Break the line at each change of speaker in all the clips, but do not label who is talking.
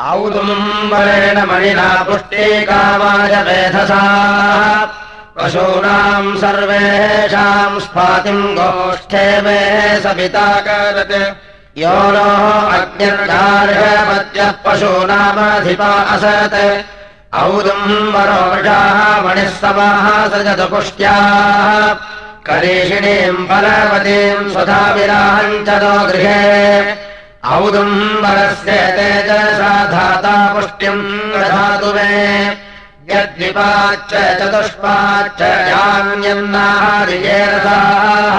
औदुम्बरेण मणिना पुष्टिकामाय मेधसा पशूनाम् सर्वेषाम् स्फातिम् गोष्ठे मे सविताकरत् यो नो अग्निर्गार्हपत्यः पशूनामधिपा असत्। औदुम्बरोषाः मणिः समाः सृजतु पुष्ट्याः करीषिणीम् फलवतीम् स्वधा विराहम् नो गृहे औदुम्बरस्य तेजसा धाता पुष्ट्यम् दधातु मे। यद्विपाच्च चतुष्पाच्च यान्यन्नाहारिजेरसाः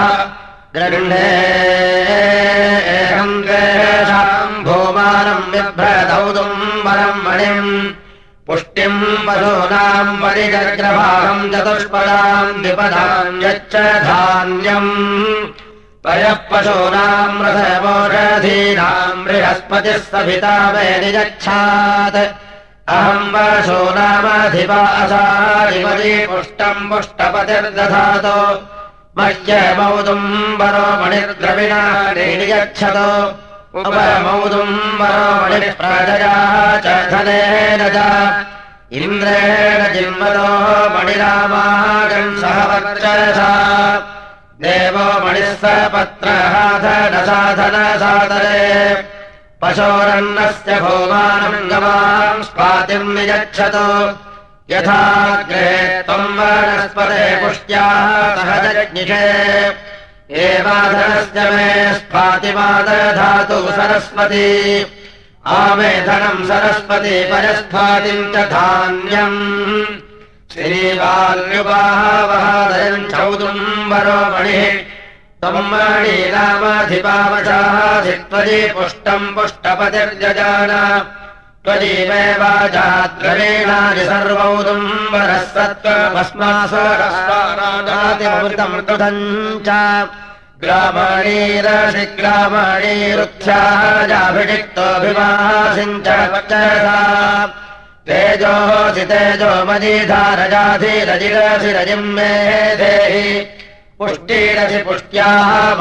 गृह्णेऽहम् द्वेषाम् भूमानम् बिभ्रदौदुम्बरम् मणिम्। पुष्टिम् पशूनाम् चतुष्पदाम् द्विपदाम् यच्च धान्यम् पयः पशूनाम् रथमोषधीनाम् बृहस्पतिः सभिता मे निजच्छात्। अहम् पशूनामधिपासाधिपति पुष्टम् पुष्टपतिर्दधातु। मह्यमौदुम्बरो मणिर्द्रविणा निजच्छतु। उपमौदुम्बरो मणिः प्रजया च धनेन च। इन्द्रेण सह वर्चसा मणिः स पत्रहाधनसाधनसादरे पशोरन्नस्य भूमानम् गवाम् नियच्छतु। यथा गृहे त्वम् वनस्पते पुष्ट्याः सहजज्ञिषे। एवाधनस्य मे स्फातिमादधातु सरस्वती। आमेधनम् सरस्वती परस्फातिम् च धान्यम्। श्रीवाल्युपाहावहादयम् चौदुम्बरो मणिः त्वम् मणीनामधिपावशाधित्वजी पुष्टम् पुष्टपतिर्जजान। त्वजीमेवाजाद्रवीणानि सर्वौदुम्बरः सत्त्वभस्मासमृतम् कृतम् च ग्रामणीरसि ग्रामणीरुक्षाजाभिषिक्तोऽभिवासिम् च वचसा तेजोऽसि तेजो मदीधारजाधिरजिरसि रजिम् मे देहि पुष्टिरसि पुष्ट्याः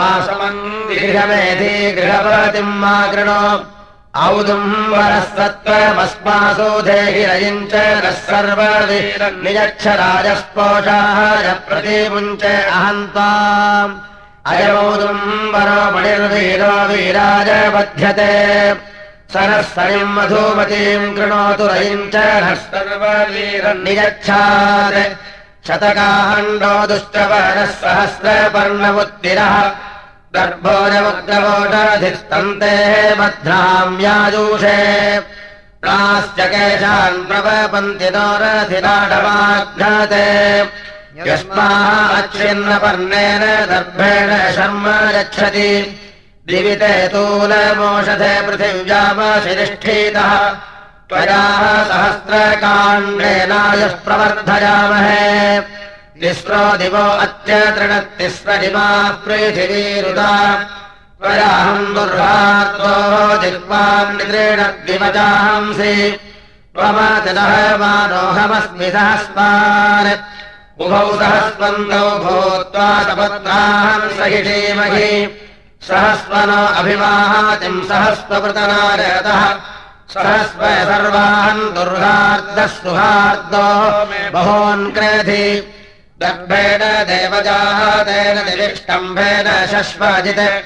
गृहमेधि गृहपतिम् मा कृणो औदुम्बरः सत्त्वमस्मासु देहि रजिम् च नः सर्वनियच्छ राजस्पोषाय प्रतिमुञ्च अहन्ताम् अयमौदुम्बरो मणिर्वीरो वीराय बध्यते सरः सनिम् मधुमतीम् कृणोतु रयिम् च नः सर्ववीरनियच्छात् शतकाहण्डो दुष्टवरः सहस्रपर्णमुत्तिरः गर्भोजवग्रवोषधिस्तन्ते बध्नाम्याजूषे प्राश्च केशान् प्रवपन्ति नोरथिराडवाघ्नते यस्माः अच्छिन्नपर्णेन दर्भेण शर्म गच्छति दिविते तूलमोषधे पृथिव्यामशिरिष्ठीतः त्वयाः सहस्रकाण्डेनायः प्रवर्धयामहे तिस्रो दिवो अत्यतृणतिस्रजिमाः पृथिवीरुदा। त्वयाहम् दुर्गात्वो जिह्वाम् निद्रेण दिवचांसि त्वमतिदः मानोऽहमस्मि सहस्मान् उभौ सहस्वन्दौ भूत्वा सपत्नाहम् सहिषीमहि। सहस्वनो अभिवाहातिम् सहस्वकृतनारतः सहस्व सर्वान् दुर्गार्दः सुहार्दो बहोन्क्रेधि गर्भेण देवजातेन निविष्टम्भेन शश्वजित्।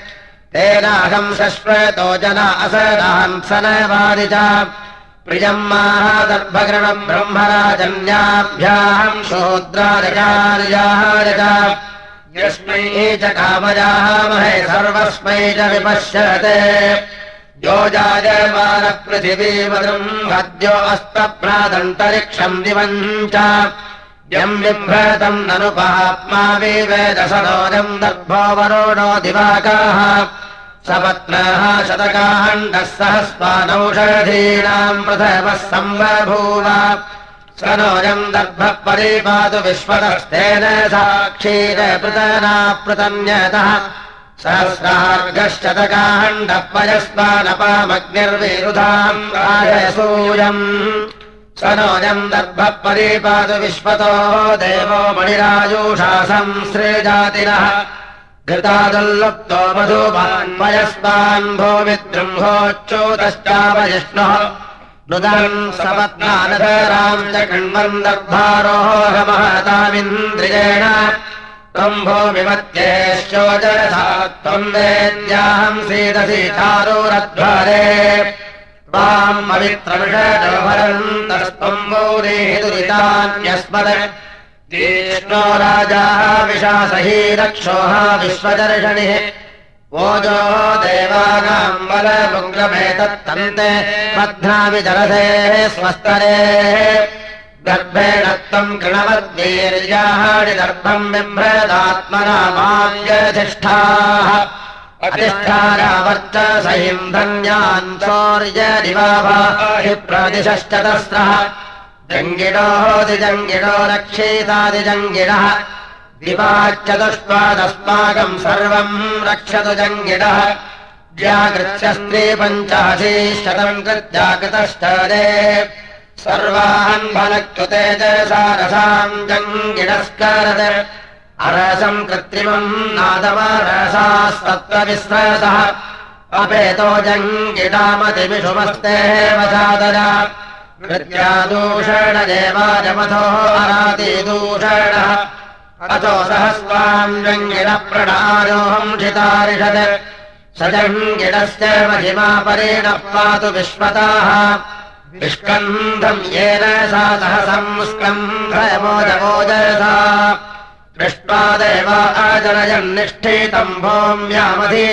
तेनाहम् शश्वतो सनवादि च। प्रियम् मादर्भगृणम् ब्रह्मराजन्याभ्याम् शूद्रार्यार्याहार च। यस्मै च कामयामहे सर्वस्मै च विपश्यते यो जायमानपृथिवीवदम् हद्यो अस्तभ्रादन्तरिक्षम् दिवम् च यम् बिभ्रतम् ननुपाप्मा विवेदसरोजम् दर्भो वरोणो दिवाकाः। सपत्नः शतकाण्डः सहस्वानौषधीनाम् प्रथमः सम्बभूव स दर्भः परिपातु विश्वतस्तेन साक्षीरपृतनापृतन्यतः सहस्रार्गशतकाण्डः पयस्वानपामग्निर्विरुधाम् राजसूयम् स नोऽयम् दर्भः परिपातु विश्वतो देवो मणिराजूषा संश्रेजातिनः घृतादुल्लुप्तो मधुमान् पयस्मान् भो नुदन् सपत्नानधराम् च कण्वन्दर्भारोहमहतामिन्द्रियेण त्वम् भो विमत्येश्चोजरसा त्वम् वेद्याहम् सीदसि चारोरध्वरे त्वाम् पवित्रविषजोभरन्तस्त्वम् मौरेः दुरितान्यस्मद ष्णो राजा विशासही रक्षोः विश्वदर्शनिः। ओजो देवानाम् बलमुग्रमेतत्तन्ते। बध्नामि जलसे स्वस्तरे गर्भेण त्वम् दर्भम् बिभ्रदात्मना माञ्जधिष्ठाः अधिष्ठारावर्च प्रतिशश्चतस्रः जङ्गिणोऽधिजङ्गिणो रक्षेतादिजङ्गिणः। दिवाच्चतुष्पादस्माकम् सर्वम् रक्षतु जङ्गिणः। ज्याकृत्यस्त्रे पञ्चाशी शतम् कृत्याकृतश्च सर्वान् फलकृते च सारसाम् जङ्गिणस्करत्। अरसम् कृत्रिमम् नादमरसास्तत्त्वविस्रसः अपेतो जङ्गिडामतिविषुमस्ते वसादर। कृत्यादूषण देवाजमथो अरातिदूषणः अथो सहस्वाम् जङ्गिणः प्रणायोऽहम् क्षितारिषत् स जङ्गिणस्य महिमा परेणः पातु विश्वताः विष्कन्धम् येन सा सहसम् स्कन्धयमोजमोजसा। दृष्ट्वा देवा अजनयन्निष्ठितम् भोम्यामधि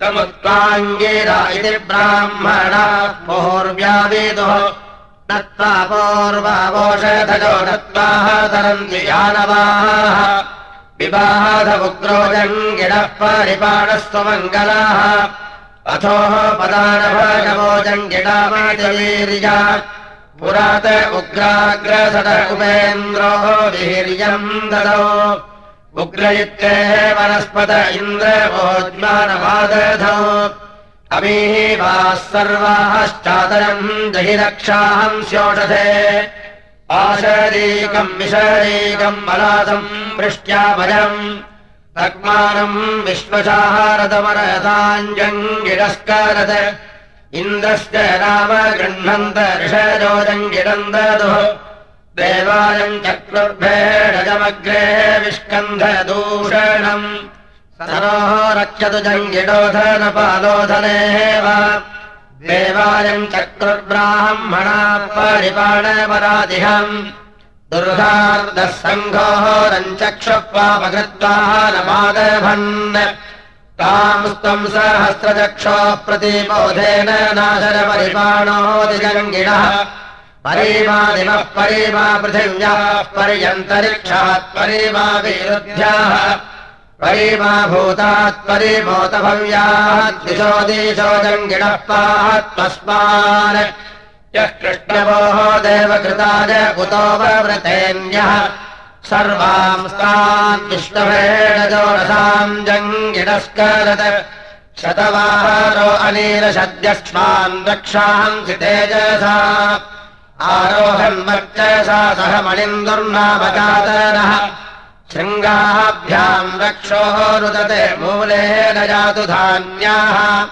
तमुत्त्वाङ्गीरा इति ब्राह्मणा पूर्व्यावेदुः। नत्वा पूर्वावोषधजो नत्वाः तरन्ति यानवाः। विबाधमुग्रो जङ्गिणः परिपाणस्त्वमङ्गलाः अथोः जङ्गिडामादिवीर्या पुरात उग्राग्रसद उपेन्द्रो वीर्यम् ददौ। उग्र इत्येः वनस्पत इन्द्रवोज्मानवादधौ अमीवाः सर्वाश्चादरम् जहि रक्षाहम् स्योषधे। आशरीकम् विशरीकम् बलादम् वृष्ट्याभयम् तग्मानम् विश्वशाहारदमरताञ्जङ्गिरस्कारद इन्द्रश्च राम गृह्णन्त ऋषजोजङ्गिरम् ददुः देवायम् चक्रुर्भेडजमग्रे विष्कन्धदूषणम्। सरोः रक्षतु जङ्गिडोधनपालोधनेव देवायम् चक्रुर्ब्राह्मणाः परिपाणपरादिहम् दुर्गार्दः सङ्घोः रञ्चक्षुः नमादभन् ताम् त्वम् सहस्रचक्षोः प्रतिबोधेन नाशरपरिपाणोदिजङ्गिणः परिमादिमः परिमा पृथिव्याः पर्यन्तरिक्षात् परिमा विरुद्ध्याः परिमा भूतात् परिमोतभव्याः दिशो दिशो जङ्गिणः पात्मस्मान् यः कृष्णवोः देवकृताय कुतो सर्वांस्तान् विष्णवेणजोरसाम् जङ्गिणस्करत्। शतवाहारो अनीलशद्यस्मान् रक्षांसि तेजसा। आरोहन्वर्चसा सह मणिन्दुर्नामकातरः। शृङ्गाभ्याम् रक्षोः रुदते मूले जातु धान्याः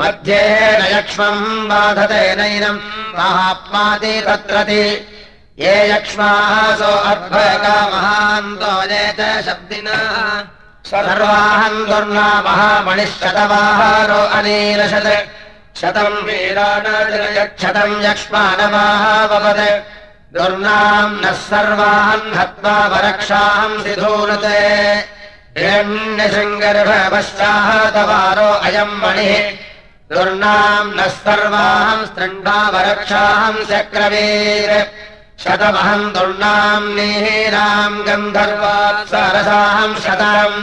मध्ये न यक्ष्मम् बाधते नैनम् महात्माति तत्रति। ये यक्ष्माः सो च शब्दिनः। सर्वाहम् दुर्ना महामणिः शतवाहारो अनीलशत्। शतम् यक्ष्मानमाहावपत् दुर्नाम् नः सर्वान् हत्वा वरक्षाम् सिधूनते। हिरण्यशृङ्गर्भवश्चाः तवारो अयम् मणिः दुर्नाम् नः सर्वाम् स्तृण्डा वरक्षाम् चक्रवीर। शतमहम् दुर्नाम् नीहीनाम् गन्धर्वात्सरसाम् शतम्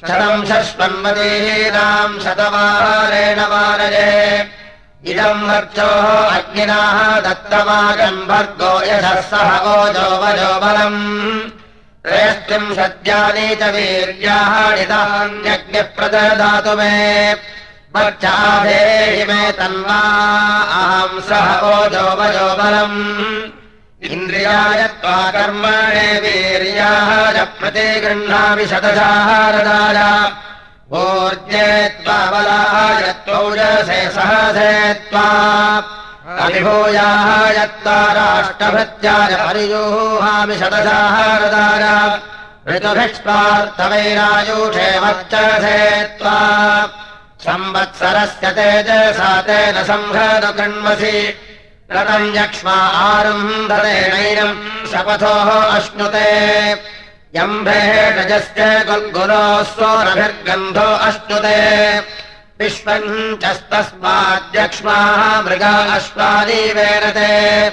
शतम् शश्वन्वतीनाम् शतवारेण वारये। इदम् वर्चोः अग्निनाः दत्तमागम् भर्गो यशः सह ओजो वजो बलम्। त्रयस्त्रिम् सद्यानि च वीर्याः प्रददातु मे वर्चाधेहि मे तन्वा अहम् सह ओजो वजो बलम्। इन्द्रियाय त्वा कर्मणे वीर्याः च प्रतिगृह्णामि शतशारदाय ऊर्जे त्वा बलाय त्वौजसे सहसे त्वा। अभिभूयाः यत्ताराष्टभृत्याय परिजोहामि शतसाहारदार ऋतुभिष्पार्थवैरायूषे वर्चसे त्वा संवत्सरस्य तेजसा तेन संहृतु कृण्वसि रतम् यक्ष्मा आरुन्धरेणैनम् शपथोः अश्नुते। यम्भेषजस्य गुल्गुरोः सोरभिर्गन्धो अश्नुते। विश्वम् चस्तस्माद्यक्ष्माः मृगा अश्वादीवेरते।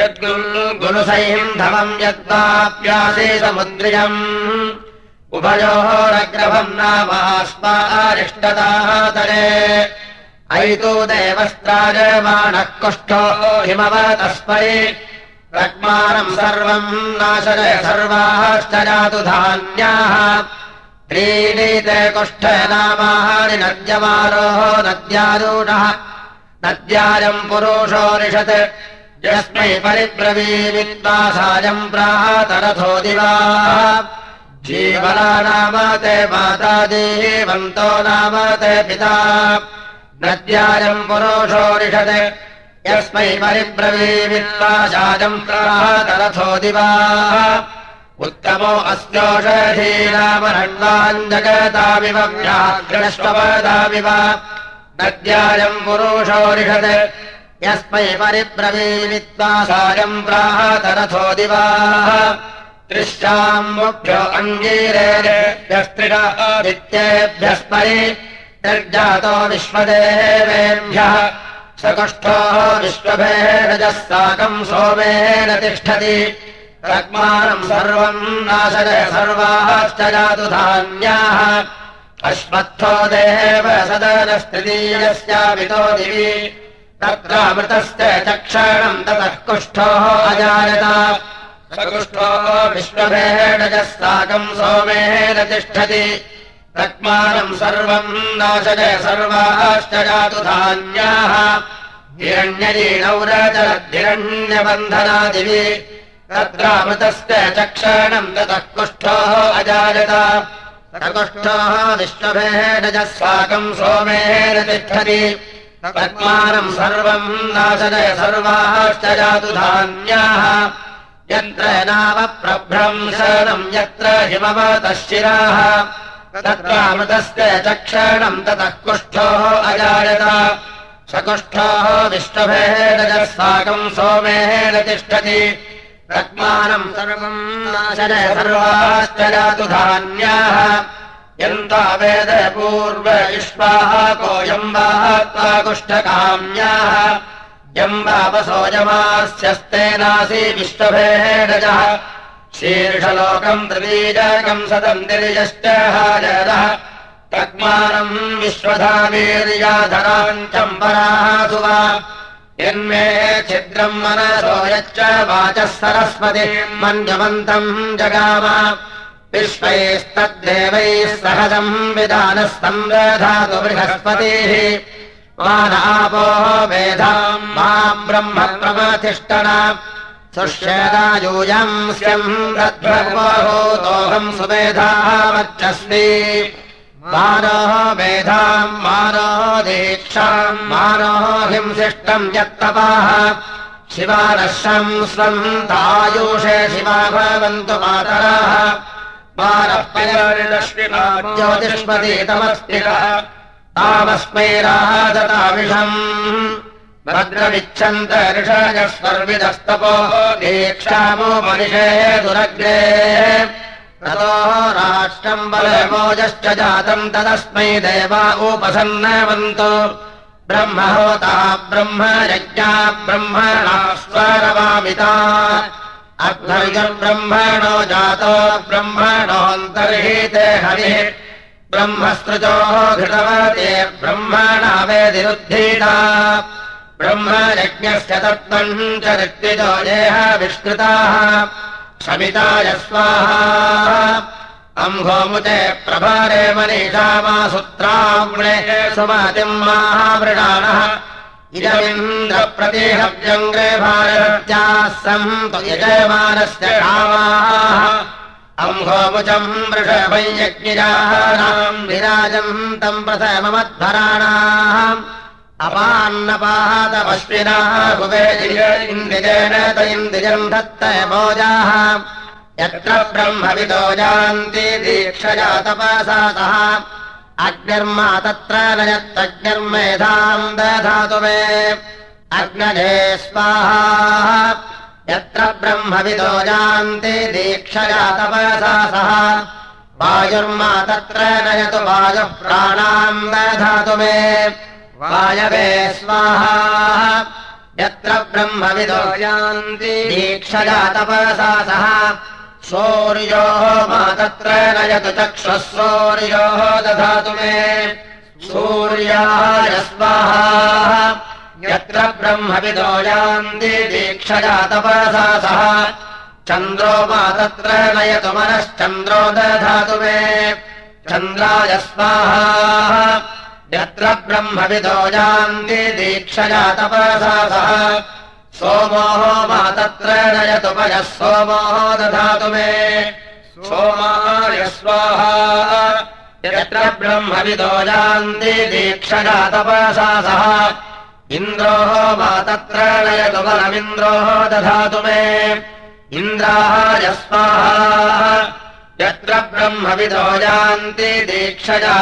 यद्गुल्गुलुसैन्धवम् यद्वाप्यासे समुद्रियम् उभयोः रग्रभम् नामास्मारिष्टताः तरे अयितो कुष्ठो हिमवतस्मै रग्मानम् सर्वम् नाशय सर्वाश्च जातु धान्याः। त्रीणीते कुष्ठ नामानि नद्यमारोः नद्यारूढः। नद्यायम् पुरुषोरिषत् यस्मै परिब्रवीमित्वा सायम् प्रातरथो दिवा जीवना नाम ते माता देवन्तो नाम ते पिता। नद्यायम् पुरुषोरिषत्। यस्मै परिब्रवीमित्वा सायम् प्रातरथो दिवा। उत्तमो अस्योषधीनामरण्वान् जगतामिव व्याघ्रष्टपदामिव। नद्यायम् पुरुषोरिषत्। यस्मै परिब्रवीमित्वा सायम् प्राहतरथो दिवा त्रिश्चाम्भ्यो अङ्गीरेभ्यस्त्रिडादित्येभ्यस्मै निर्जातो विश्वदेवेभ्यः सकुष्ठो विश्वभेरजः साकम् सोमेन तिष्ठति रग्मानम् सर्वम् नाशय सर्वाश्च जातु धान्याः अश्वत्थो देव सदनस्तृतीयस्यामितो दिवि तत्रामृतस्य चक्षणम् ततः कुष्ठोः अजायत सकुष्ठो विश्वभेडजः साकम् सोमेन तिष्ठति। रक्मानम् सर्वम् नाशय सर्वाश्च जातु धान्याः। हिरण्यजीणौरचरद्धिरण्यबन्धनादिवि तत्रामृतस्य चक्षणम् ततः कुष्ठोः अजायत। सकुष्ठोः विश्वभेडजः साकम् सोमेन तिष्ठति। तत्मानम् सर्वम् नाशय सर्वाश्च जातु धान्याः यत्र नाम प्रभ्रंशनम् यत्र हिमवतः तत्रामृतस्य चक्षणम् ततः कुष्ठोः अजायत। सकुष्ठोः विष्णुभेदजः साकम् सोमेन तिष्ठति। रत्मानम् सर्वम् नाशय सर्वाश्च जातु धान्याः। यन्ता वेद पूर्व इष्वाः कोऽयम् वा त्वा कुष्ठकाम्याः यम् वापसोजमास्यस्तेनासि विश्वभेडजः शीर्षलोकम् त्रिबीजकम् सदम् निर्यश्च हाजरः तग्मानम् विश्वधावीर्याधराञ्चम् पराः सुवा। यन्मे छिद्रम् मनसो यच्च वाचः सरस्वतीम् मन्यवन्तम् जगाम। विश्वैस्तद्देवैः सहजम् विधानः संरधातु बृहस्पतिः मानापो वेधाम् मा ब्रह्म सुष्यदायूयम् स्यम् दद्भगवहोतोऽहम् सुवेधाः वर्चस्मि मानोः वेधाम् मानो दीक्षाम् मानो हिंसिष्टम् यत्तपाः। शिवानश्रम् स्वम् तायुषे शिवा भवन्तु मातराः। ज्योतिष्पतीतमस्तिरः भद्रमिच्छन्त ऋषयस्वर्विदस्तपो दीक्षामो मनिषे दुरग्रे ततोः राष्ट्रम् बलमोजश्च जातम् तदस्मै देवा उपसन्नवन्तो। ब्रह्महोता ब्रह्म यज्ञा ब्रह्मणा स्वरवामिता अग्नर्यब्रह्मणो जातो ब्रह्मणोऽन्तर्हीते हरिः ब्रह्मस्तृजोः घृतवते ब्रह्मणा ब्रह्मयज्ञस्य तत्त्वम् च ऋत्विजो येह विष्कृताः। शमिताय स्वाहा अम्भोमुते प्रभारे मनीषा मा सुत्राम्णे सुमतिम् माहावृणानः इदमिन्द्रप्रतिहव्यङ्ग्रे भारत्याः सन्तु यजमानस्य अम्भोमुचम् वृषभञ्यज्ञिराणाम् विराजम् तम् प्रथममध्वराणाः अपान्नपाहतपश्विनाः भुवे इन्द्रिजेन त इन्द्रियम् दत्त भोजाः। यत्र ब्रह्मविदो जान्ति दीक्षया तपसातः अग्निर्मा तत्र न यत्तग्निर्मेधाम् दधातु मे अग्नजे स्वाहा यत्र ब्रह्मविदो सह। वायुर्मा तत्र नयतु वायुः प्राणाम् दधातु मे। वायवे स्वाहा। यत्र ब्रह्मविदो यान्ति दीक्षया तपसा सह। सूर्योः मा तत्र नयतु चक्षुः दधातु मे। सूर्याय स्वाहा यत्र ब्रह्मविदो यान्ति दीक्षया तपसा सह। चन्द्रो मा तत्र नयतु मनश्चन्द्रो दधातु मे। चन्द्राय स्वाहा। यत्र ब्रह्मविदो यान्ति दीक्षया तपसा सह। सोमोः मा तत्र नयतु पयः सोमोः दधातु मे। सोमाय स्वाहा। यत्र ब्रह्मविदो यान्ति दीक्षया तपसा सह इन्द्रोः मा तत्र नयतु बलमिन्द्रोः दधातु मे। इन्द्राय स्वाहा यत्र ब्रह्मविदो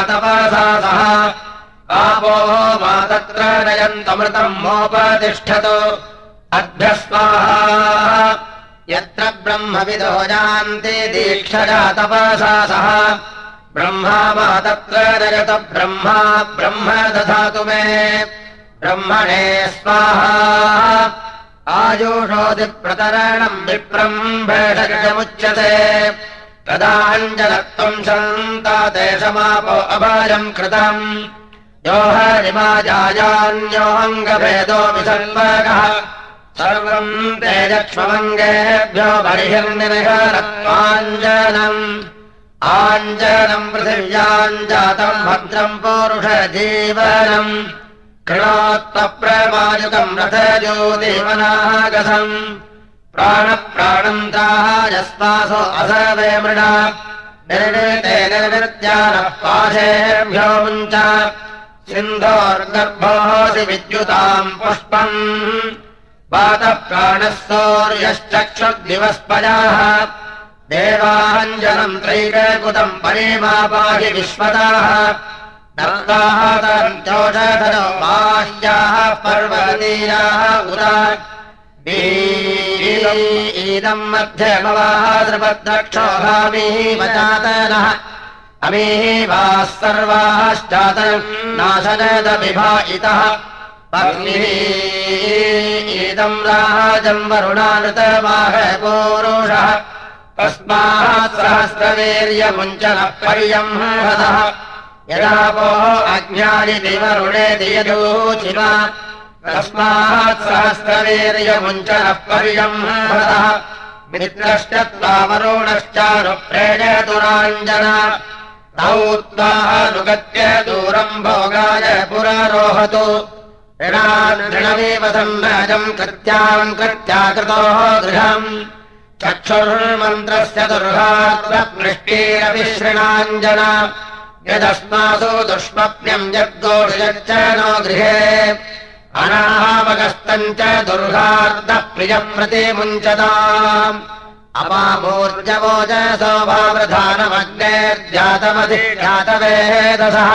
तपसा सह आपोः मा तत्र नयन्तमृतम् मोपतिष्ठतु। अभ्यस्वाहा यत्र ब्रह्मविदो तपसा सह ब्रह्मा मा तत्र नयत ब्रह्मा ब्रह्म दधातु मे ब्रह्मणे स्वाहा। आयुषोदिप्रतरणम् विप्रम् भेषजमुच्यते तदाञ्जलत्वम् सन्ता देशमापो अभायम् कृतम्। यो हरिमाजान्योऽङ्गभेदो विसर्वगः। सर्वम् तेजक्ष्मङ्गेभ्यो बर्हिर्निर्हरत्वाञ्जनम् आञ्जनम् पृथिव्याञ्जातम् भद्रम् पौरुषजीवनम् कृणोत्तप्रमायुकम् रथज्योतिमनागसम् प्राणप्राणम् ताहायस्मासो असवे मृणा। निर्णिते निर्वृत्यानः पाशेभ्यो मुञ्च। सिन्धोर्गर्भोऽसि विद्युताम् पुष्पम्। वातप्राणः सौर्यश्चक्षुर्दिवस्पजाः। देवाञ्जनम् त्रैककुतम् परिमापाहि विश्वताः नर्गादन्तोषधनो बाह्याः पर्वतीयाः उदा। ईदम् मध्यमवाः त्रिपद्रक्षोभामीः वचातनः अमीः वाः सर्वाश्चातनम् नाशनदविभायितः पत्निः इदम् राजम् वरुणानृतवाह पूरुषः तस्मात् सहस्रवीर्यमुञ्चनः पर्यम् हदः यदापोः अज्ञानिति वरुणे दियदूचिव तस्मात् सहस्रवीर्यमुञ्चनः पर्यम् हदः मित्रश्चत्वा वरुणश्चानुप्रेणतुराञ्जन तौ त्वानुगत्य दूरम् भोगाय पुरारोहतु। ऋणानृणमेव सम्राजम् कृत्याम् कृत्या कृतोः गृहम्। चक्षुर्मन्त्रस्य दुर्गात्मपृष्टेरपि शृणाञ्जन यदस्मासु दुष्मप्न्यम् यद्गोषयच्च नो गृहे। अनाहावगस्तम् च दुर्गार्दः प्रियम् प्रति मुञ्चताम् अपामूर्जवोजसो भावधानमग्नेर्जातमधिजातवेदसः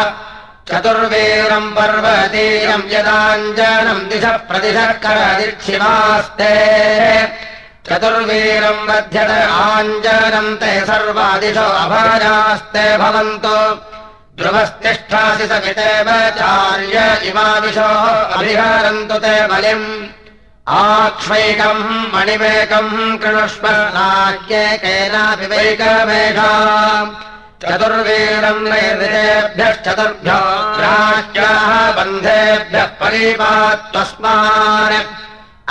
चतुर्वीरम् पर्वतीयम् यदाञ्जनम् दिश प्रतिशः करदिक्षिमास्ते चतुर्वीरम् आञ्जनम् ते सर्वादिशो अभाजास्ते भवन्तु। ध्रुवस्तिष्ठासि सवितेव चार्य इमाविशोः अभिहरन्तु ते बलिम्। आक्ष्वैकम् मणिवेकम् कृणुष्व नाग्येकेनाभिवैकमेषा चतुर्वीरम् नैर्देभ्यश्चतुर्भ्यो राष्ट्राः बन्धेभ्यः परिपात्वस्मान्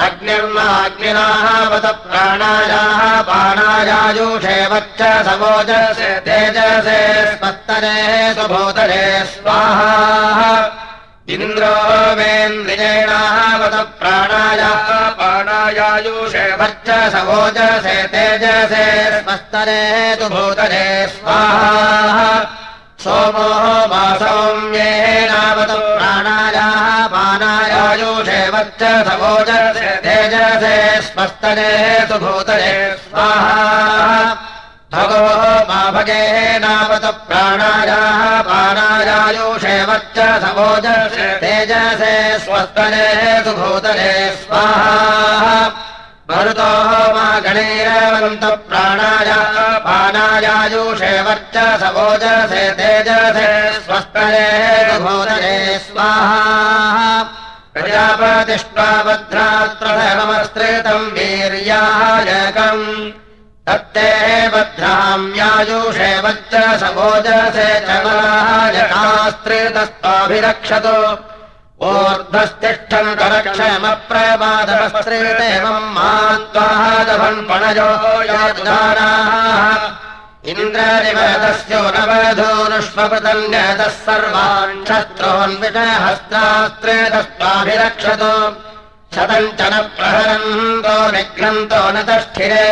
अग्निर्माग्निनाः वत प्राणायाः बाणायायुषे वच्च सवोजसे तेजसे स्पत्तरे सुभूतरे स्वाहा। इन्द्रो वेन्द्रियेणाः वत प्राणायाः बाणायायुषे वच्च सवोजसे तेजसे स्पस्तरे तु भूतरे स्वाहा सोमो मा प्राणायाः पानायायुषे वच्च सवोच तेजसे स्पस्तने सुभूतये स्वाहा। भगो मा भगेनावतु प्राणायाः पानायायुषे वच्च सवोच तेजसे स्वस्तने सुभूतये स्वाहा मरुतोः मा गणैरवन्त पानायायुषे वर्च सवोजसे तेजसे स्वस्तरे भोदरे स्वाहा। प्रजापतिष्ठा भद्रास्त्रमस्त्रेतम् वीर्यायकम् तत्ते भद्राम्यायुषे वच्च सवोजसे च मलायकास्त्रेतस्त्वाभिरक्षतु ऊर्ध्वस्तिष्ठन् करक्षमप्रमादवस्त्रेतेवम् मात्वादभन्पणयो योदाराः इन्द्रनिवदस्यो नवधोनुष्वपतन्यतः सर्वान् शत्रोन्विषहस्त्रास्त्रेतस्त्वाभिरक्षतु शतम् च न प्रहरन्तो निघ्नन्तो न तष्ठिरे।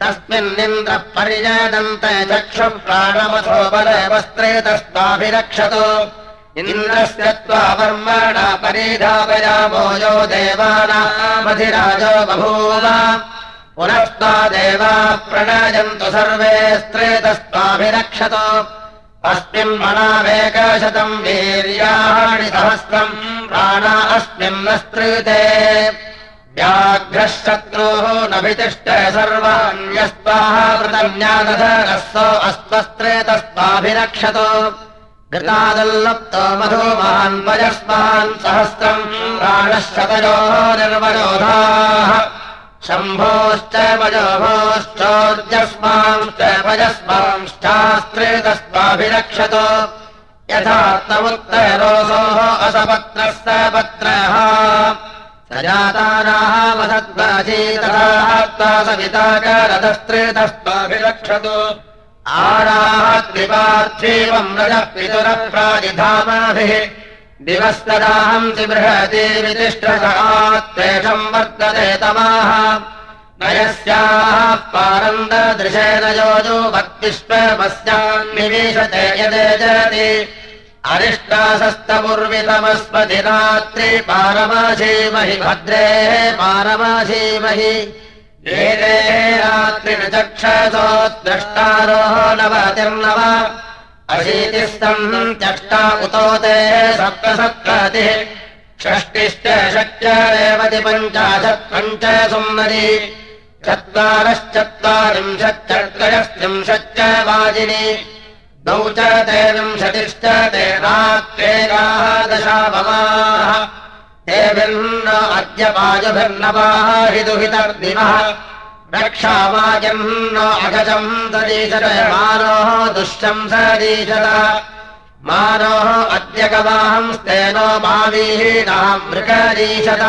तस्मिन्निन्द्रः पर्यदन्त चक्षुप्राणमथो बलवस्त्रेतस्त्वाभिरक्षतु इन्द्रस्य त्वावर्मणा परिधापयामो यो देवानामधिराजो बभूव। पुनस्त्वा देवा प्रणयन्तु सर्वे स्त्रेतस्त्वाभिरक्षतो। अस्मिन्मणावेकशतम् वीर्याणि सहस्रम् प्राणा अस्मिन्न स्त्रीते। व्याघ्रः शत्रोः नभितिष्ठ सर्वाण्यस्त्वाः कृतन्यादधरस्सो अस्त्वस्त्रेतस्त्वाभिरक्षतो घृतादल्लप्तो मधुमान् वयस्मान् सहस्रम् प्राणः शतयोः निर्वयोधाः शम्भोश्च वयोभोश्चोर्जस्मांश्च वयस्मांश्चास्त्रेतस्त्वाभिरक्षतो यथात्तमुत्तरोसोः असपत्रः स पत्रः। स जातानाः तथा त्वा सविताकरतस्त्रेतस्त्वाभिरक्षतो आरात्रिपार्थेवम् रजः पितुरप्राजिधामाभिः दिवस्तदाहंसि बृहति वितिष्ठसात्वेषम् वर्तते तमाः। नयस्याः पारन्ददृशेन योजो भक्तिष्वमस्यान्निवेशते यदेजति अरिष्टासस्तमुर्वितमस्मधिरात्रि पारमाशीमहि भद्रेः पारमाशीमहि एते रात्रिचक्षसोद्रष्टारोः नवतिर्नव अशीतिस्तम् त्यष्टा उतो ते सप्तसप्ततिः। षष्टिश्च रेवति पञ्चाशत् पञ्च सुम्नरि चत्वारश्चत्वारिंशच्चत्रयस्त्रिंशच्च वाजिनि। द्वौ च ते विंशतिश्च ते रात्रेकाः दशापमाः ते भिन्न अद्य हिदुहितर्दिवः रक्षावाजम् अगजम् सदीशत मारोः दुःशंसदीशत मारोः अद्य गवाहंस्तेनो मावीहीनाम् मृगदीशत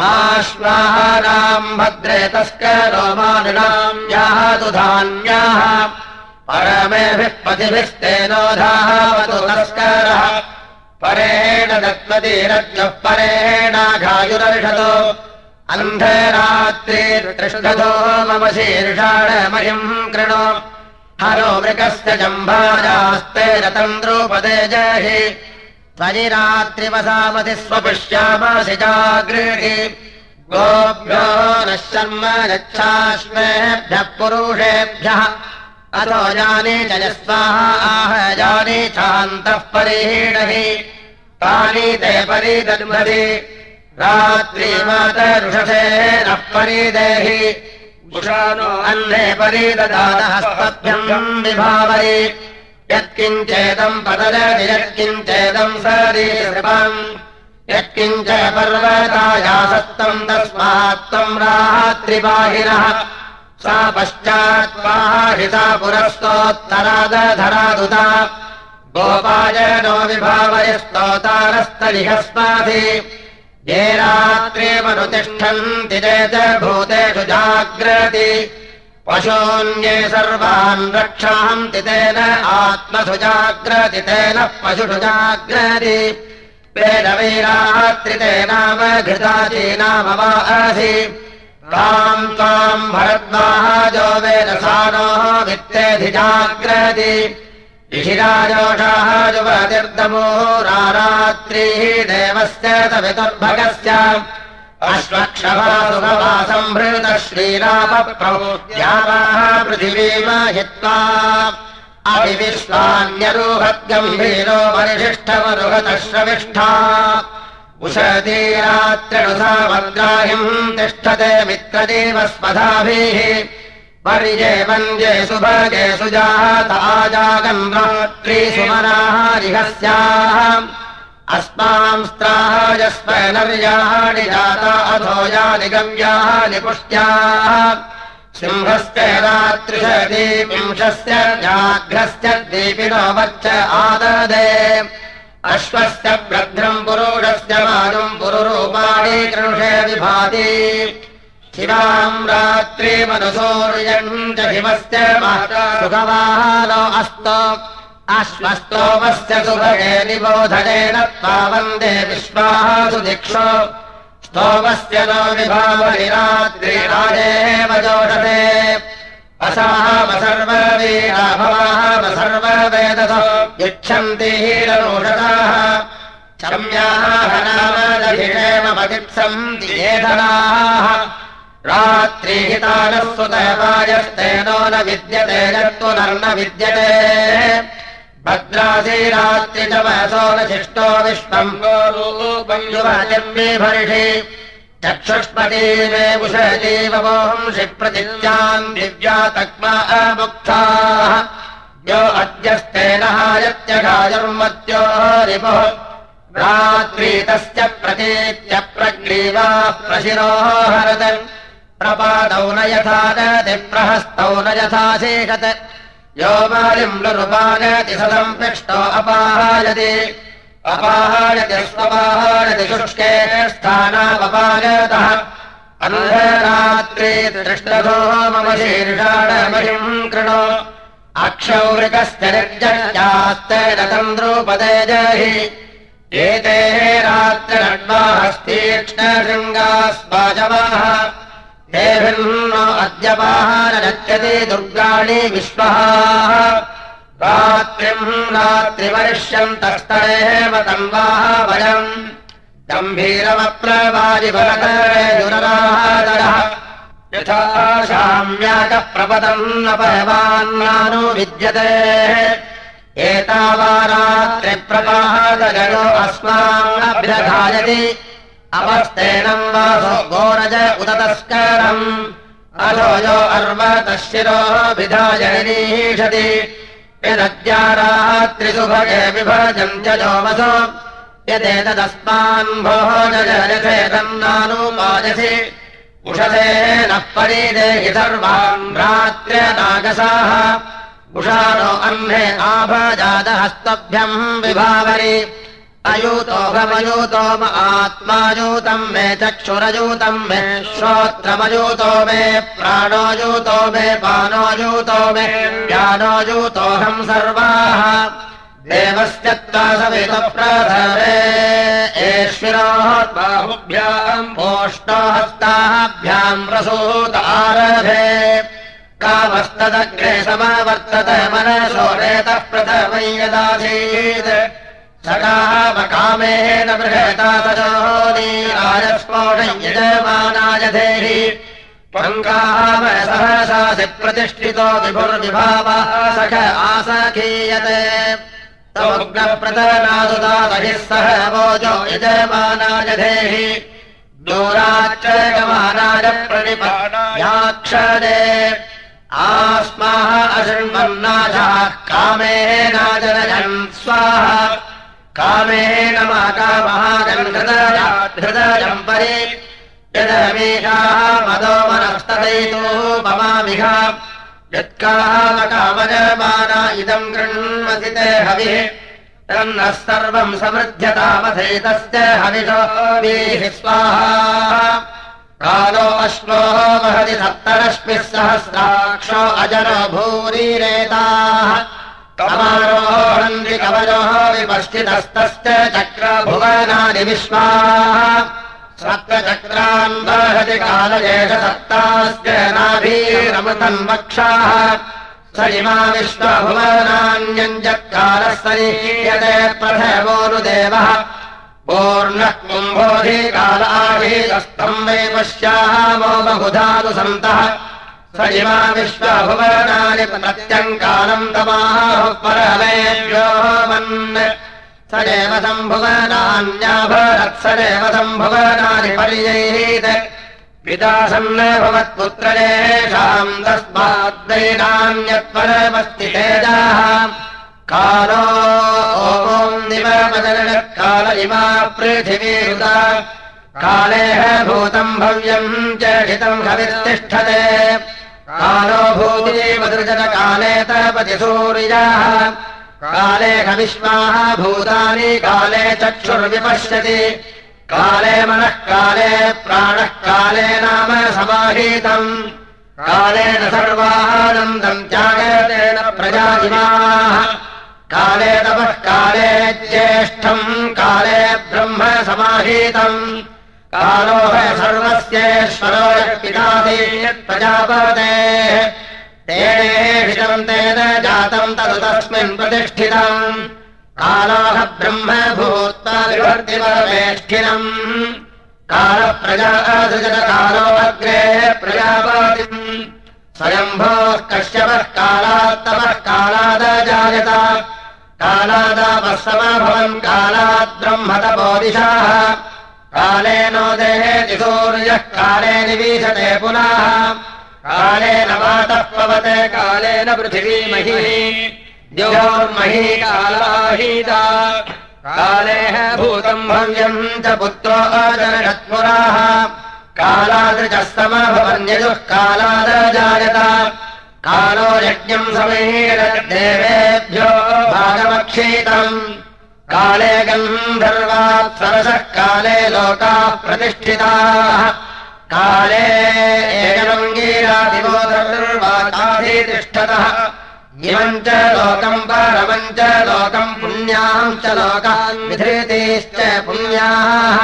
बाश्वाहानाम् भद्रे तस्करो मानुनाम् याः तु धान्याः। परमेभिः पतिभिस्तेनो धावतु तस्करः परेण दत्मतीरज्ञः परेणाघायुरर्षतो अन्धरात्रिर्तृष्टतो मम शीर्षाणमहिम् कृणो। हरो मृगस्य जम्भाजास्ते रतम् द्रौपदे जहि। रात्रिवसामति स्वपुष्यामासि जागृहि गोभ्यो नः शर्म गच्छाश्वेभ्यः पुरुषेभ्यः अतो जाने च यस्वाहा आह जाने चान्तः परिहीणहि तानि ते परिदन्मधि रात्रिमातरुषसे नः परिदेहि उषानो अन्ने परिददातहस्तभ्यम् विभावरि यत्किञ्चेदम् पतजति यत्किञ्चेदम् सरीसृपम् यत्किञ्च पर्वतायासक्तम् तस्मात्तम् रात्रिबाहिरः सा पश्चात्त्वाहिता पुरस्तोत्तरादधरादुता गोपायनो विभावयस्तोतारस्तरिहस्माधि ये रात्रेवनुतिष्ठन्ति चेत् भूतेषु जाग्रति। पशून्ये सर्वान् रक्षान्ति तेन आत्मसु जाग्रति तेन पशुषु जाग्रति। वेदवीरात्रितेनाम घृताचीनाम वा असि त्वाम् भरद्वाहाजो वेदसानोः वित्तेऽधिजाग्रति इषिराजोषाः युवतिर्दमो रात्रिः देवस्य तवितुर्भगस्य अश्वक्षभासुभवासम्भृत श्रीरामप्रभोद्यावाः पृथिवीमाहित्वा अभिविश्वान्यरुहद्गम्भीरो परिशिष्टमरुहतश्रविष्ठा उषतीरात्रिणुसामद्राहिम् तिष्ठते मित्रदेवस्पधाभिः परिजे वन्द्ये सुभगे सुजाताजागन् रात्री सुमनाहारिहस्याः अस्मांस्त्रायस्वनर्याणि जाता अथो यानि गव्यानि पुष्ट्याः सिंहस्य रात्रिशती विंशस्य व्याघ्रस्य दीपिनो वच्च आददे अश्वस्य भ्रद्रम् पुरुषस्य मानुम् पुरुरूपाणि कृषे विभाति शिवाम् रात्रि मनुसूर्यम् च शिवस्य सुखवाहानो अस्तो। अश्वस्तोमस्य सुभगे निबोधनेन त्वा वन्दे विश्वाः सुदिक्षो। स्तोमस्य नो जोषते असाम सर्ववीराभवाम सर्ववेदसो यच्छन्ति हीररोषदाः क्षम्याः येधनाः रात्रिहितानः सुतवायस्तेनो न विद्यते यत्पुनर्न विद्यते। भद्रासी रात्रि च वसो न शिष्टो विश्वम्। चक्षुष्पदी मे उषजीव वोंषि प्रतिज्ञाम् दिव्या तक्मा अमुक्ताः। यो अद्यस्तेन हायत्यघायुर्मत्यो रिपुः। रात्रि तस्य प्रतीत्य प्रग्रीवाः प्रशिरोः हरत् प्रपादौ न यथा प्रहस्तौ न यथा शेषत् यो मालिम् लुरुपायति सदम् पिष्टो अपाहायति। स्वपाहायति शुष्के स्थानावपायतः। अन्धरात्रि दृष्टधो मम शीर्षाणमहिम् कृणो। अक्षौरिकस्य निर्जयास्तेन तन्द्रूपदे जहि। एते रात्रिषड्वाहस्तीक्ष्णशृङ्गास्वाजवाः हेभिन्नो अद्यपाः रच्यते दुर्गाणि विश्वः। रात्रिम् रात्रिवर्ष्यन्तस्तरेव तन्वाः वयम्। गम्भीरमप्रवाजिभरतरः यथा शाम्याकः प्रपदम् न परवान्नानो विद्यते एतावारात्रिप्रपादगणो अस्माभ्यधायति अपस्तेनम् वासो गोरज उदतस्करम्। अथो यो अर्वतः शिरोभिधायनीषति यदद्यारात्रिसुभगे विभजम् च जोमसो यदेतदस्मान् भोजयथेतन्नानुपायसि उषसे नः परिदेहि सर्वान् रात्र्यनागसाः उषाणो अह्ने आभजातहस्तभ्यम् विभावरि अयूतोऽभमयूतोम आत्मायूतम् मे चक्षुरयूतम् मे श्रोत्रमयूतो मे प्राणोयूतो मे पानोयूतो मे ज्ञानोयूतोऽहम् सर्वाः। देवस्य सवितप्रधरे एश्विरोः बाहुभ्याम् ओष्णोहस्ताभ्याम् प्रसूतारभे कामस्तदग्रे समावर्तत मनसो रेतः प्रथमै यदासीत् सकामकामेन बृहता तजोनीराजस्फोटम् यजमानाय धेहि। पङ्काम सहसासि प्रतिष्ठितो विभुर्विभावः सख आसखीयते। तमुग्रप्रतनादुदातहिः सह वोजो यजमानाय धेहि। दूराच्च गमानाय प्रणिपाणायाक्षरे आस्माः अशृण्वन्नाशाः कामेनाजनयन् स्वाहा। कामेन मा कामहागन्धृतम् परि। यदमेषाः मदो मनस्तदयितो ममामिह। यत्कामकामजमाना इदम् गृह्णसि ते हविः। तन्नः सर्वम् समृद्ध्यतामथैतस्य हविषो वीः स्वाहा। कालो अश्वोः महति सप्तरश्मिः सहस्राक्षो अजनो भूरिरेताः कमारोहन्ति कवयोः विपश्चितस्तश्च चक्रभुवनानि विश्वाः। सप्तचक्रान् वहति कालयेष सप्तास्य नाभीरमृतम् वक्षाः। स इमा विश्वभुवनान्यञ्जत्कालः सरीयते प्रथमोनुदेवः पूर्णः कुम्भोधिकालाहीतस्तम् वै पश्यामो बहुधातु सन्तः स इमा विश्वभुवनानि प्रत्यम् कालम् तमाः परमेभ्यो मन् स एव सम्भुवनान्याभरत्सरेव सम्भुवनानि पर्यैत पिता सन्न भवत्पुत्रेषाम् तस्माद्वैनान्यत्परमस्ति तेजाः कालो काल इमा पृथिवीरुता कालेह भूतम् भव्यम् च हितम् हविस्तिष्ठते कालो भूतिवदृजनकाले तपति सूर्याः काले हविश्वाः भूतानि काले चक्षुर्विपश्यति। काले मनः काले प्राणः काले नाम समाहीतम्। कालेन सर्वानन्दम् त्यागतेन प्रजाजिमाः काले तपः काले ज्येष्ठम् काले ब्रह्म समाहीतम् कालो सर्वस्येश्वरो पितासी प्रजापतेः तेनेषितम् तेन जातम् तदु तस्मिन् प्रतिष्ठितम्। कालाः ब्रह्म भूत्वा विवर्तिपरमेष्ठिनम्। कालप्रजासृजनकालो अग्रे प्रजापतिम्। स्वयम्भोः कश्यपः कालात्तमः कालादजायत कालादापः समभवन् कालात् ब्रह्मतपोदिशाः कालेनो देहेति सूर्यः काले निवीशते पुनः। कालेन वातः पवते कालेन पृथिवीमही। द्योर्मही कालाहीता। कालेः भूतम् भव्यम् च पुत्रो अजनषत्पुराः। कालादृजः समभवन्यजुः कालादजायत कालो यज्ञम् समीरदेवेभ्यो भागमक्षीतम् काले गन्धर्वात् सरसः काले लोकाः प्रतिष्ठिताः। काले एकमङ्गीरादिवो सर्वाकाधितिष्ठतः इमम् च लोकम् परमम् च लोकम् पुण्याम् च लोकान् विधृतीश्च पुण्याः।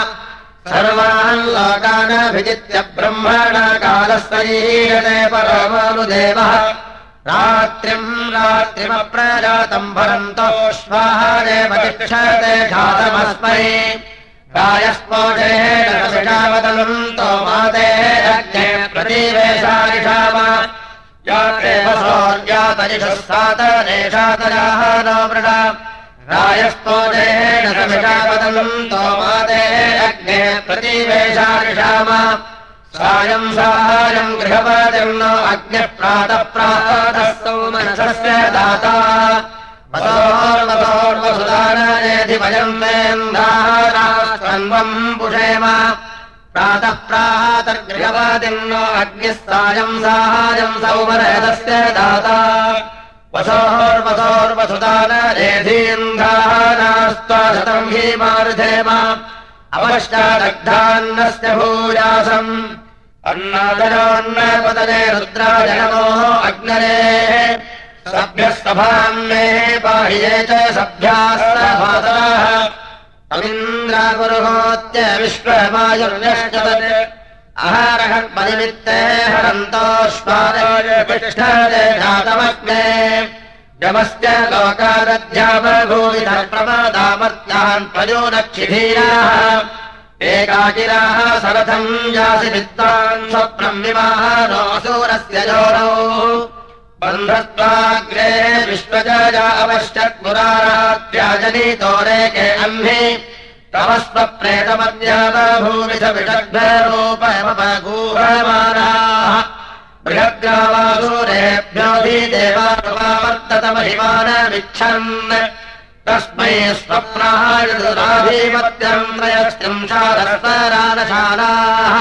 सर्वान् लोकानभिजित्य ब्रह्मण कालस्तरीयते परमानुदेवः रात्रिम् रात्रिमप्रजातम् भरन्तोष्वाहारेव तिक्षते घातमस्मै। कायस्पोषेणावदन्तो माते अग्ने यात्रेवसोर्यातरिषः सातरेषातराः नो वृण रायस्पोषेण समिषावदन्तो माते अग्ने प्रतिवेशारिषाम सायम् सायम् गृहपतिम् नो सौमनसस्य दाता। वसोर्वसोर्वसुदानयेधि वयम् वेन्धारान्वम् पुषेम। प्रातः प्रातर्गृहवादिम् नो अग्निः सायम् साहायम् सौमरयदस्य दाता हि मारुधेम अवश्चादग्धान्नस्य भूयासम्। अन्नादरोन्नपतने रुद्राजनमोः अग्नरेः। सभ्यः सभाम् मे पाहि ये च सभ्याः सभातराः अमिन्द्रापुरुहोत्य विश्वमायुर्यश्चतत्। अहारः परिमित्ते हरन्तोष्पादे घातमग्ने यमश्च लोकादध्यापभूयितः प्रमादामर्त्यान् प्रयोनक्षिधीराः। एकाकिराः सरथम् यासि वित्तान् विवाहारोऽसूरस्य जोरौ बन्धत्वाग्रे विश्वजा अवश्यत्पुरारात्र्याजनीतोरेके अह्नि। तव स्वप्रेतमद्याभूमिष विषग्रूपगूहमानाः बृहद्गावासूरेभ्योऽधिदेवावर्ततमहिमानमिच्छन् तस्मै स्वप्नायुराधिपत्यम् त्रयस्त्रिंशादस्वरानशालाः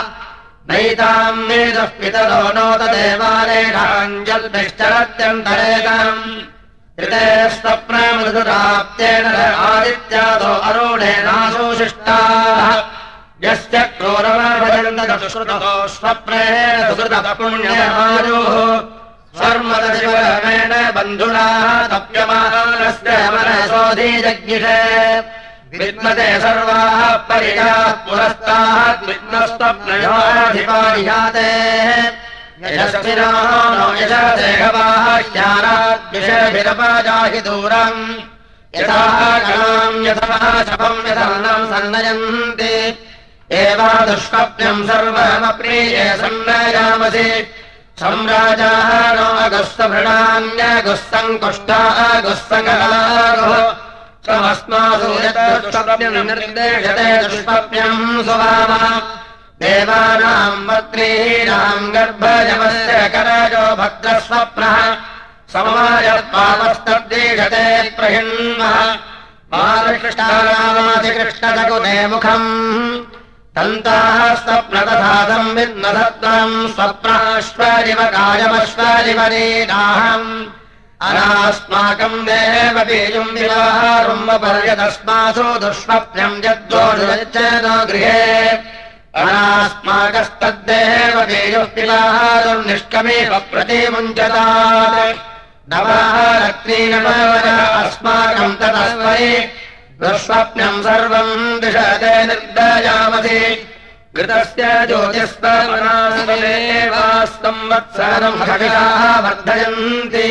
नैताम् मेदः पितरो नोतदेवालेखाञ्जल्भिश्चरत्यन्तरेकम् कृते स्वप्नमृदुराप्तेन आदित्यादो अरुणेनाशोशिष्टाः यस्य क्रोरमभजन्तश्रुतो स्वप्नेन सुकृतः पुण्यमायोः सर्वदशिवरमेण बन्धुनाः तप्यमानस्य मनसोऽधिजज्ञिषे विद्मते सर्वाः परियाः पुरस्ताः विद्मस्त्वप्नयोधिपायाते यशस्विनो नो यशदेहवाह्याराद्विषभिरपजाहि दूरम्। यथा कलाम् यथा शपम् यथाम् सन्नयन्ति। एवा दुष्कप्यम् सर्वमप्रिये सम्राजाः नो अगुस्तङ्गलागुः स्वमस्मासु यत् निर्देशते दुष्पप्यम् सुवाम देवानाम् पत्नीनाम् गर्भजमस्य करजो भद्रस्वप्नः। समवायत्पावस्तद्दीशते प्रहिण्मः। बालकृष्णानामाधिकृष्णजगुते मुखम् स्वप्नतथादम् विन्नसत्त्वम् स्वप्नाश्वरिव कायमश्वरिवरीनाहम् अनास्माकम् देव बीजुम् विवाहारुम्बपर्यतस्मासु दुष्वप्नम् यद्दोषयच्छेदो गृहे। अनास्माकस्तद्देव बीजुः विवाहारुम् निष्कमेव प्रतिमुञ्चतात् नवारत्नीनमवज अस्माकम् ततस्मै दुष्वप्नम् सर्वम् दिशते निर्दयामसि घृतस्य ज्योतिस्वनास्त्वम् वत्सरम् हविषाः वर्धयन्ति।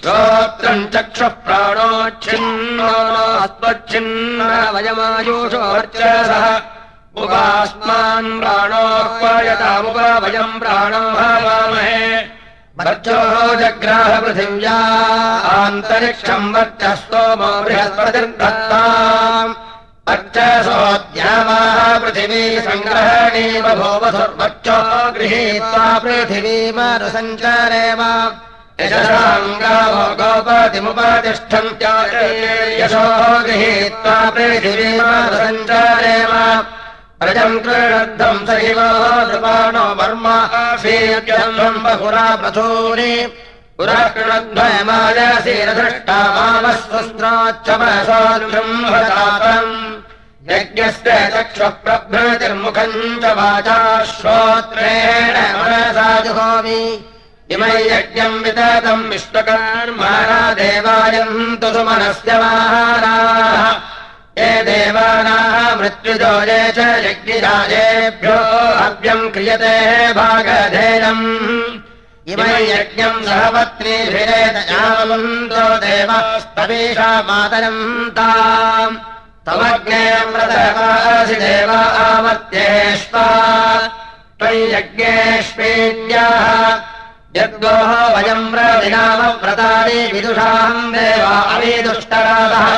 श्रोत्रम् चक्षुः प्राणोच्छिन्नोऽस्त्वच्छिन्न वयमायुषोर्चसः उपास्मान् प्राणोह्वयतामुपवयम् प्राणो भावामहे वर्चोः जग्राह पृथिव्या आन्तरिक्षम् वर्चः सोमो बृहस्पतिर्दत्ता वर्चसोऽध्यावाः पृथिवी सङ्ग्रहणे बभूवसुर्वर्चो गृहीत्वा पृथिवीमरुसञ्चारे वा यशसाङ्गावो गोपतिमुपतिष्ठन्त्यो यशो गृहीत्वा पृथिवीमरुसञ्चारे वा क्रीडद्धम् सैवो नृपाणो वर्मासीयम् बहुरा प्रथूनि पुरा कृणद्वयमायसीरधृष्टा मामस्वस्त्राच्चमसाम् यज्ञस्य चक्षुः प्रभृतिर्मुखम् च वाचा श्रोत्रेण मनसा जुहोमि। इमै यज्ञम् विततम् विश्वकर्माणा देवायन्तु सुमनस्य महाराः ये देवानाः मृत्युजो ये च यज्ञिराजेभ्यो हव्यम् क्रियते भागधेयम्। इमै यज्ञम् सहपत्नीभिरेतयावन्तो देवास्तवीषा मातरम् ताम् तमग्ने व्रतवासि देवा आवर्त्येष्वा। त्वयि यज्ञेष्वेद्याः यद्गोः वयम् व्रविनामव्रतानि विदुषाम् देवा अविदुष्टरादः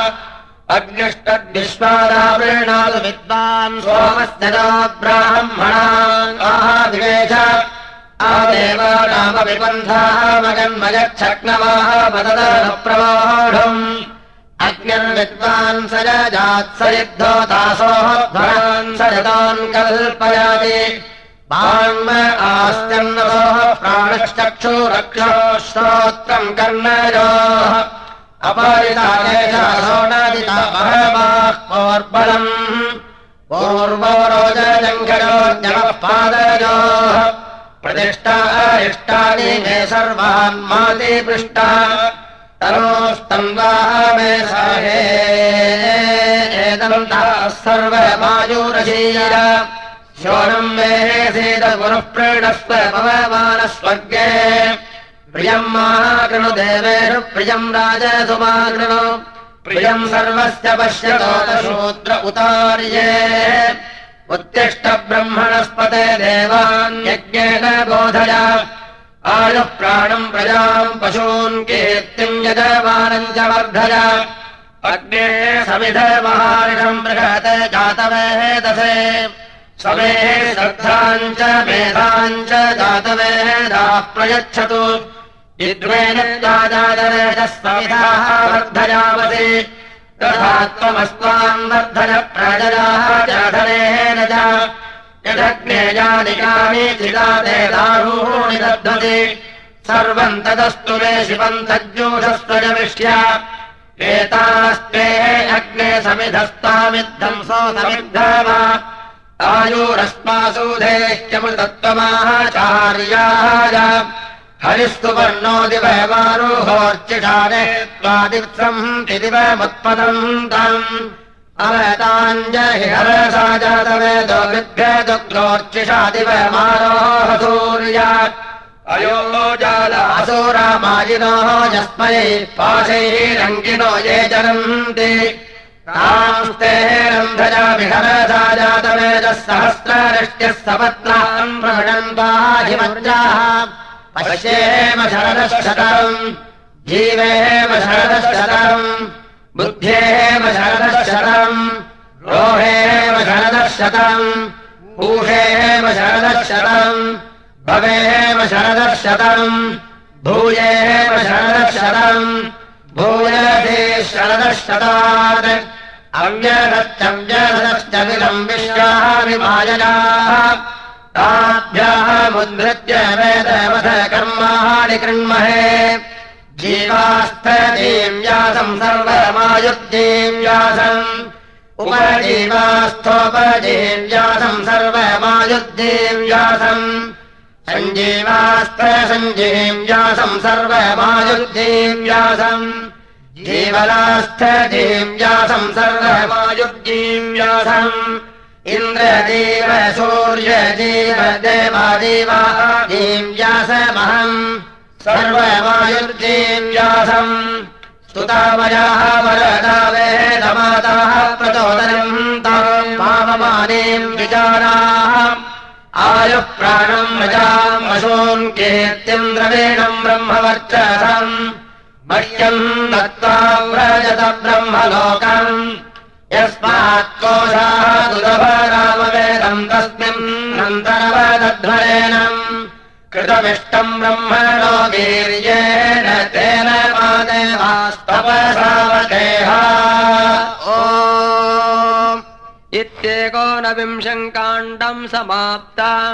अग्निष्टद्विश्वादावृणादु विद्वान् सोमस्य ब्राह्मणान् आहादिवेश आदेवानामविबन्धाः मगन्मयच्छक्नवाः मददप्रवाढम् अग्निर्विद्वान् स जात् स युद्धो दासोः ध्वरान् स यतान् कल्पयाति वाङ्म आस्त्यन्नोः प्राणश्चक्षुरक्षो श्रोत्रम् कर्णयोः अपरितादेशासोणादिता बहवाः पौर्बलम् पूर्वो रोजजङ्करोजनः पादयोः प्रतिष्ठा इष्टानि मे सर्वान् माति पृष्टा तरोस्तम्बाः मे साहे एदन्ताः सर्वमायुरशीर शोणम् मे सीदगुरुः प्रीणस्व पवमानस्वर्गे प्रियम् माकृणु देवेषु प्रियम् राजसुमाकृणु प्रियम् सर्वस्य पश्यतोतशूद्र उतार्ये। उत्तिष्ठ ब्रह्मणस्पते देवान् बोधय। आयुः प्राणम् प्रजाम् पशून् कीर्तिम् यजमानम् च वर्धय। अग्ने समिधमहारिषम् बृहत् जातवेदसे समेः श्रद्धाम् च मेधाम् च जातवेदाः प्रयच्छतु विद्वेन दारूणि दद्धति सर्वम् तदस्तु मे शिवम् तज्जूषस्त्वजमिष्य एतास्ते अग्ने समिधस्तामिद्धम् सो समिद्धम आयुरस्मासु देह्यमृतत्वमाचार्याय हरिस्तु वर्णो दिवमारुहोर्चिषाने त्वादिवम् दिवमुत्पदम् तम् अवताञ्जहि हरसा जातवेदो विभ्यदुग्रोर्चिषा दिवमारोह सूर्या अयोजाल असुरामायिनो यस्मै पाशैः रङ्गिनो ये रन्धजा विहरसा जातवेदः सहस्रऋष्ट्यः सपत्नाम् प्रवणन्ताधिमज्जाः पश्येम शरदशतम् जीवेम शरदशतम् बुद्धेम शरदशतम् रोहेम शरदशतम् पूषेम शरदशतम् भवेम शरदशतम् भूयेम शरदशतम् भूयते शरदशतात् अव्यदश्च विलम् विश्वामिमायजाः ताभ्याः मुद्रत्य वेदवथ कर्माणि कृण्महे जीवास्थजीम् व्यासम्। सर्वमायुज्जीम् व्यासम् उपजीवास्थोपजीम् व्यासम्। सर्वमायुज्जीम् व्यासम् सञ्जीवास्त्र सञ्जीम् व्यासम्। सर्वमायुज्जीम् व्यासम् जीवनास्थ जीम् व्यासम् सर्वमायुज्जीम् व्यासम् इन्द्रजीव सूर्यजीव देवादेवा जीम् व्यासमहम् सर्वमायुर्जीम् व्यासम् स्तुतामयाः वरदा वेदमाताः प्रचोदनम् ताम् पावमानीम् विचाराः आयुः प्राणम् कीर्तिम् द्रवीणम् ब्रह्मवर्चसम्। मह्यम् दत्त्वा व्रजत ब्रह्मलोकम् यस्मात् कोशाः दुरभरामवेदम् तस्मिन् नन्तरवदध्वरेणम् कृतमिष्टम् ब्रह्मणो वीर्येण तेन ओ
इत्येकोनविंशम् काण्डम् समाप्ता